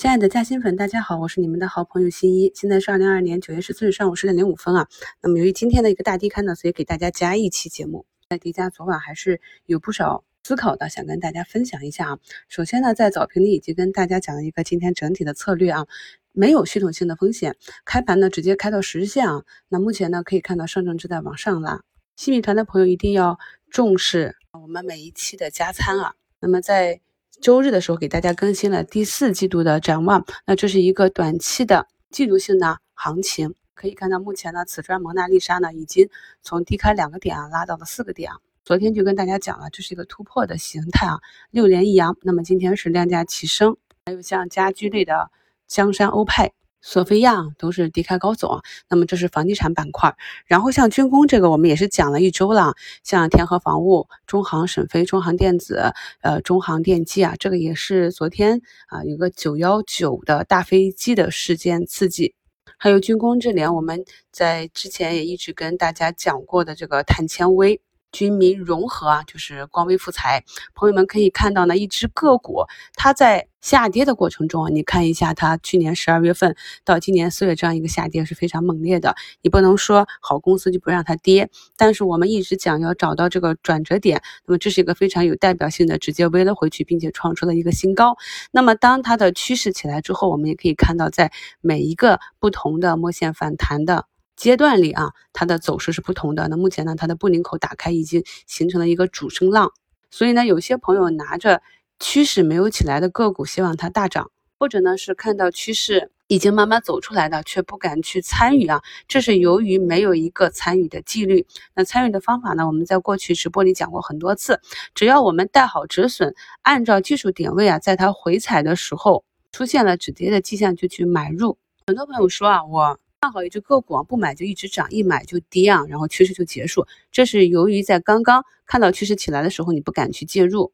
亲爱的嘉兴粉，大家好，我是你们的好朋友新一。现在是二零二二年九月十四日上午十点零五分啊。那么由于今天的一个大低开呢，所以给大家加一期节目。在叠加昨晚还是有不少思考的，想跟大家分享一下啊。首先呢，在早评里已经跟大家讲了一个今天整体的策略啊，没有系统性的风险，开盘呢直接开到十日线啊。那目前呢可以看到上证正在往上拉。新米团的朋友一定要重视我们每一期的加餐啊。那么在周日的时候给大家更新了第四季度的展望，那这是一个短期的季度性的行情，可以看到目前呢，瓷砖蒙娜丽莎呢已经从低开两个点啊拉到了四个点啊，昨天就跟大家讲了，这是一个突破的形态啊，六连一阳，那么今天是量价齐升，还有像家居类的江山欧派。索菲亚都是低开高走啊，那么这是房地产板块，然后像军工这个我们也是讲了一周了，像天河防务、中航沈飞、中航电子、呃中航电机啊，这个也是昨天啊有个九幺九的大飞机的事件刺激，还有军工这联，我们在之前也一直跟大家讲过的这个碳纤维。军民融合啊，就是光威复材。朋友们可以看到呢，一只个股它在下跌的过程中啊，你看一下它去年十二月份到今年四月这样一个下跌是非常猛烈的。你不能说好公司就不让它跌，但是我们一直讲要找到这个转折点，那么这是一个非常有代表性的，直接微了回去，并且创出了一个新高。那么当它的趋势起来之后，我们也可以看到，在每一个不同的摸线反弹的。阶段里啊，它的走势是不同的。那目前呢，它的布林口打开已经形成了一个主升浪，所以呢，有些朋友拿着趋势没有起来的个股，希望它大涨，或者呢是看到趋势已经慢慢走出来的，却不敢去参与啊，这是由于没有一个参与的纪律。那参与的方法呢，我们在过去直播里讲过很多次，只要我们带好止损，按照技术点位啊，在它回踩的时候出现了止跌的迹象就去买入。很多朋友说啊，我。看好一只个股啊，不买就一直涨，一买就跌啊，然后趋势就结束。这是由于在刚刚看到趋势起来的时候，你不敢去介入，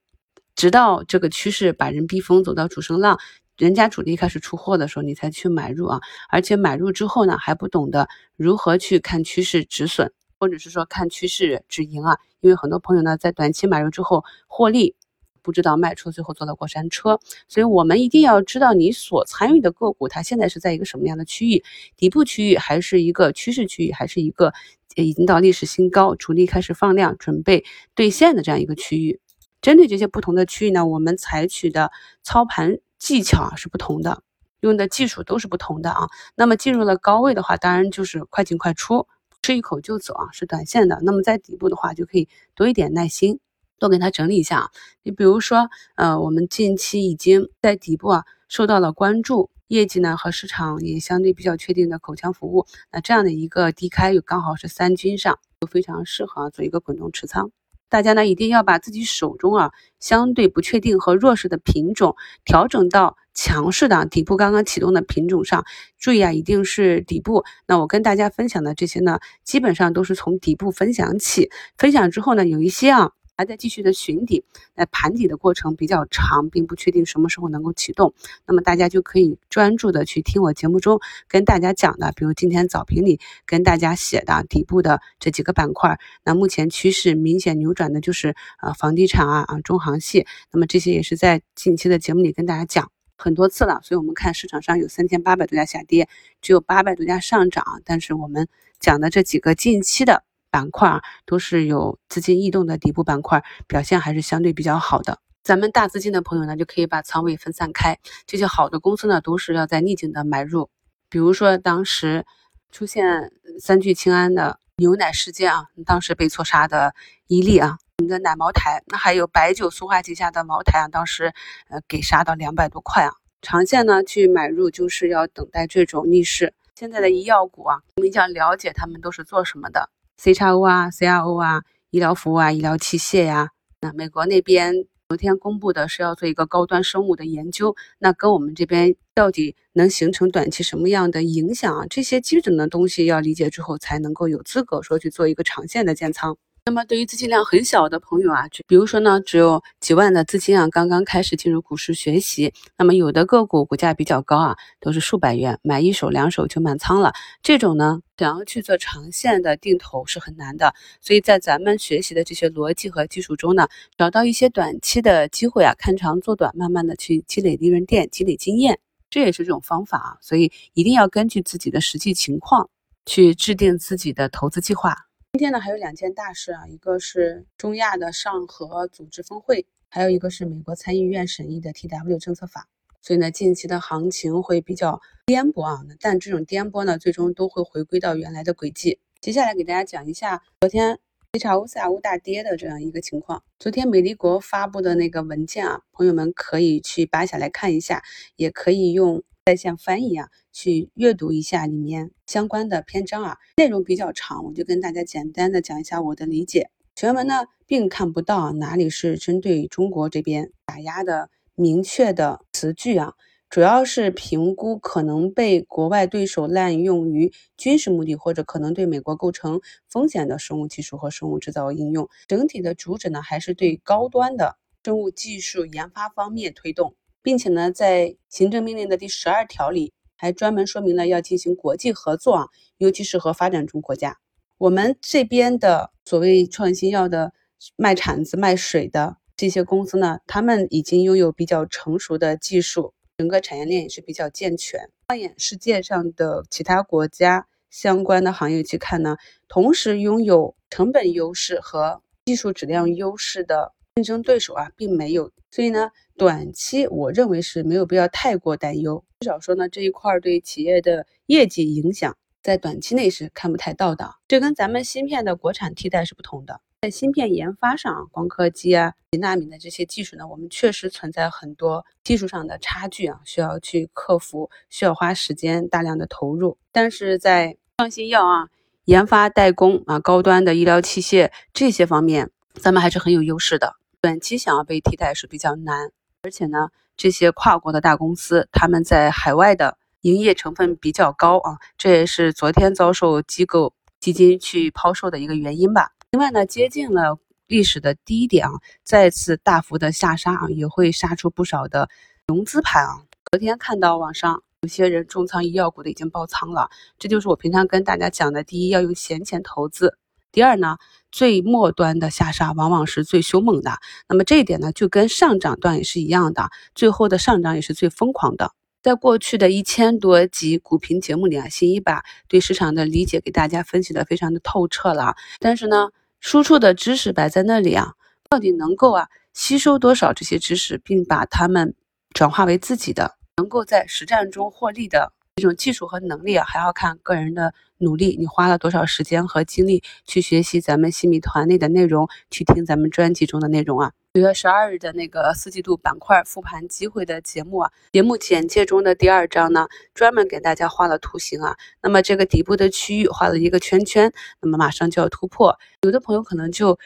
直到这个趋势把人逼疯，走到主升浪，人家主力开始出货的时候，你才去买入啊。而且买入之后呢，还不懂得如何去看趋势止损，或者是说看趋势止盈啊。因为很多朋友呢，在短期买入之后获利。不知道卖出，最后坐了过山车，所以我们一定要知道你所参与的个股，它现在是在一个什么样的区域，底部区域还是一个趋势区域，还是一个已经到历史新高，主力开始放量准备兑现的这样一个区域。针对这些不同的区域呢，我们采取的操盘技巧啊是不同的，用的技术都是不同的啊。那么进入了高位的话，当然就是快进快出，吃一口就走啊，是短线的。那么在底部的话，就可以多一点耐心。多给它整理一下啊，你比如说，呃，我们近期已经在底部啊受到了关注，业绩呢和市场也相对比较确定的口腔服务，那这样的一个低开又刚好是三均上，就非常适合做一个滚动持仓。大家呢一定要把自己手中啊相对不确定和弱势的品种调整到强势的底部刚刚启动的品种上，注意啊，一定是底部。那我跟大家分享的这些呢，基本上都是从底部分享起，分享之后呢，有一些啊。还在继续的寻底，那盘底的过程比较长，并不确定什么时候能够启动。那么大家就可以专注的去听我节目中跟大家讲的，比如今天早评里跟大家写的底部的这几个板块。那目前趋势明显扭转的就是啊房地产啊啊中航系。那么这些也是在近期的节目里跟大家讲很多次了。所以我们看市场上有三千八百多家下跌，只有八百多家上涨。但是我们讲的这几个近期的。板块啊，都是有资金异动的底部板块，表现还是相对比较好的。咱们大资金的朋友呢，就可以把仓位分散开。这些好的公司呢，都是要在逆境的买入。比如说当时出现三聚氰胺的牛奶事件啊，当时被错杀的伊利啊，我们的奶茅台，那还有白酒塑化旗下的茅台啊，当时呃给杀到两百多块啊。长线呢去买入，就是要等待这种逆势。现在的医药股啊，我们要了解他们都是做什么的。C 叉 O 啊，CRO 啊，医疗服务啊，医疗器械呀。那美国那边昨天公布的是要做一个高端生物的研究，那跟我们这边到底能形成短期什么样的影响啊？这些基准的东西要理解之后，才能够有资格说去做一个长线的建仓。那么对于资金量很小的朋友啊，就比如说呢，只有几万的资金啊，刚刚开始进入股市学习，那么有的个股股价比较高啊，都是数百元，买一手两手就满仓了，这种呢，想要去做长线的定投是很难的。所以在咱们学习的这些逻辑和技术中呢，找到一些短期的机会啊，看长做短，慢慢的去积累利润垫，积累经验。这也是这种方法啊。所以一定要根据自己的实际情况去制定自己的投资计划。今天呢还有两件大事啊，一个是中亚的上合组织峰会，还有一个是美国参议院审议的 TW 政策法。所以呢，近期的行情会比较颠簸啊，但这种颠簸呢，最终都会回归到原来的轨迹。接下来给大家讲一下昨天 HOC 啊大跌的这样一个情况。昨天美丽国发布的那个文件啊，朋友们可以去扒下来看一下，也可以用在线翻译啊去阅读一下里面相关的篇章啊，内容比较长，我就跟大家简单的讲一下我的理解。全文呢，并看不到哪里是针对中国这边打压的。明确的词句啊，主要是评估可能被国外对手滥用于军事目的，或者可能对美国构成风险的生物技术和生物制造应用。整体的主旨呢，还是对高端的生物技术研发方面推动，并且呢，在行政命令的第十二条里，还专门说明了要进行国际合作啊，尤其是和发展中国家。我们这边的所谓创新药的卖铲子卖水的。这些公司呢，他们已经拥有比较成熟的技术，整个产业链也是比较健全。放眼世界上的其他国家相关的行业去看呢，同时拥有成本优势和技术质量优势的竞争对手啊，并没有。所以呢，短期我认为是没有必要太过担忧。至少说呢，这一块对企业的业绩影响，在短期内是看不太到的。这跟咱们芯片的国产替代是不同的。在芯片研发上，光刻机啊、几纳米的这些技术呢，我们确实存在很多技术上的差距啊，需要去克服，需要花时间、大量的投入。但是在创新药啊、研发代工啊、高端的医疗器械这些方面，咱们还是很有优势的。短期想要被替代是比较难，而且呢，这些跨国的大公司他们在海外的营业成分比较高啊，这也是昨天遭受机构基金去抛售的一个原因吧。另外呢，接近了历史的低点啊，再次大幅的下杀啊，也会杀出不少的融资盘啊。昨天看到网上有些人重仓医药股的已经爆仓了，这就是我平常跟大家讲的：第一，要用闲钱投资；第二呢，最末端的下杀往往是最凶猛的。那么这一点呢，就跟上涨段也是一样的，最后的上涨也是最疯狂的。在过去的一千多集股评节目里啊，新一把对市场的理解给大家分析的非常的透彻了。但是呢，输出的知识摆在那里啊，到底能够啊吸收多少这些知识，并把它们转化为自己的，能够在实战中获利的这种技术和能力啊，还要看个人的努力。你花了多少时间和精力去学习咱们新米团内的内容，去听咱们专辑中的内容啊？九月十二日的那个四季度板块复盘机会的节目啊，节目简介中的第二章呢，专门给大家画了图形啊。那么这个底部的区域画了一个圈圈，那么马上就要突破。有的朋友可能就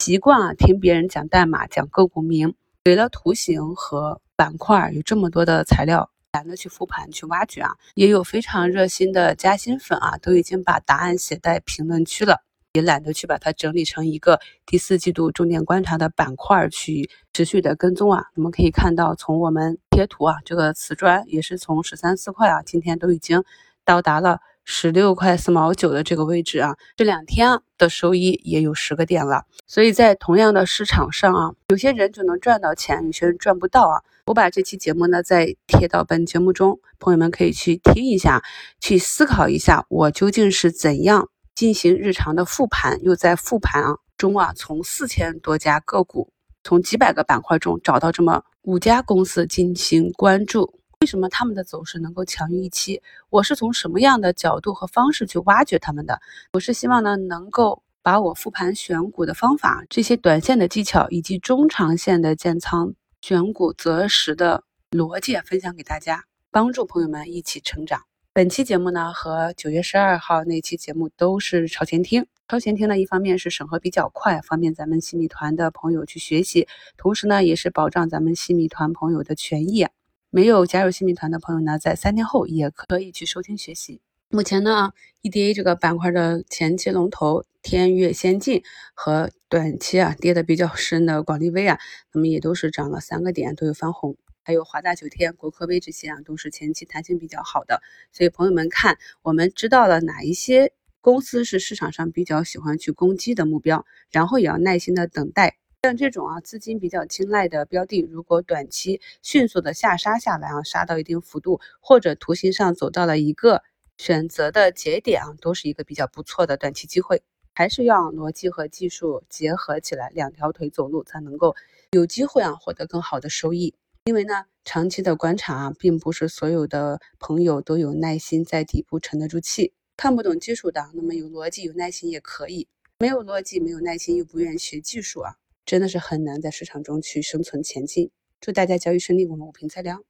习惯啊听别人讲代码、讲个股名，给了图形和板块有这么多的材料，懒得去复盘去挖掘啊。也有非常热心的加薪粉啊，都已经把答案写在评论区了。也懒得去把它整理成一个第四季度重点观察的板块去持续的跟踪啊。我们可以看到，从我们贴图啊，这个瓷砖也是从十三四块啊，今天都已经到达了十六块四毛九的这个位置啊。这两天的收益也有十个点了。所以在同样的市场上啊，有些人就能赚到钱，有些人赚不到啊。我把这期节目呢再贴到本节目中，朋友们可以去听一下，去思考一下，我究竟是怎样。进行日常的复盘，又在复盘啊中啊，从四千多家个股，从几百个板块中找到这么五家公司进行关注。为什么他们的走势能够强于预期？我是从什么样的角度和方式去挖掘他们的？我是希望呢，能够把我复盘选股的方法、这些短线的技巧以及中长线的建仓选股择时的逻辑分享给大家，帮助朋友们一起成长。本期节目呢，和九月十二号那期节目都是超前听。超前听呢，一方面是审核比较快，方便咱们新米团的朋友去学习；同时呢，也是保障咱们新米团朋友的权益。没有加入新米团的朋友呢，在三天后也可以去收听学习。目前呢，EDA 这个板块的前期龙头天越先进和短期啊跌的比较深的广利威啊，那么也都是涨了三个点，都有翻红。还有华大九天、国科威这些啊，都是前期弹性比较好的。所以朋友们看，我们知道了哪一些公司是市场上比较喜欢去攻击的目标，然后也要耐心的等待像这种啊资金比较青睐的标的，如果短期迅速的下杀下来啊，杀到一定幅度，或者图形上走到了一个选择的节点啊，都是一个比较不错的短期机会。还是要逻辑和技术结合起来，两条腿走路才能够有机会啊获得更好的收益。因为呢，长期的观察啊，并不是所有的朋友都有耐心在底部沉得住气。看不懂技术的，那么有逻辑、有耐心也可以；没有逻辑、没有耐心又不愿意学技术啊，真的是很难在市场中去生存前进。祝大家交易顺利，我们五平再聊。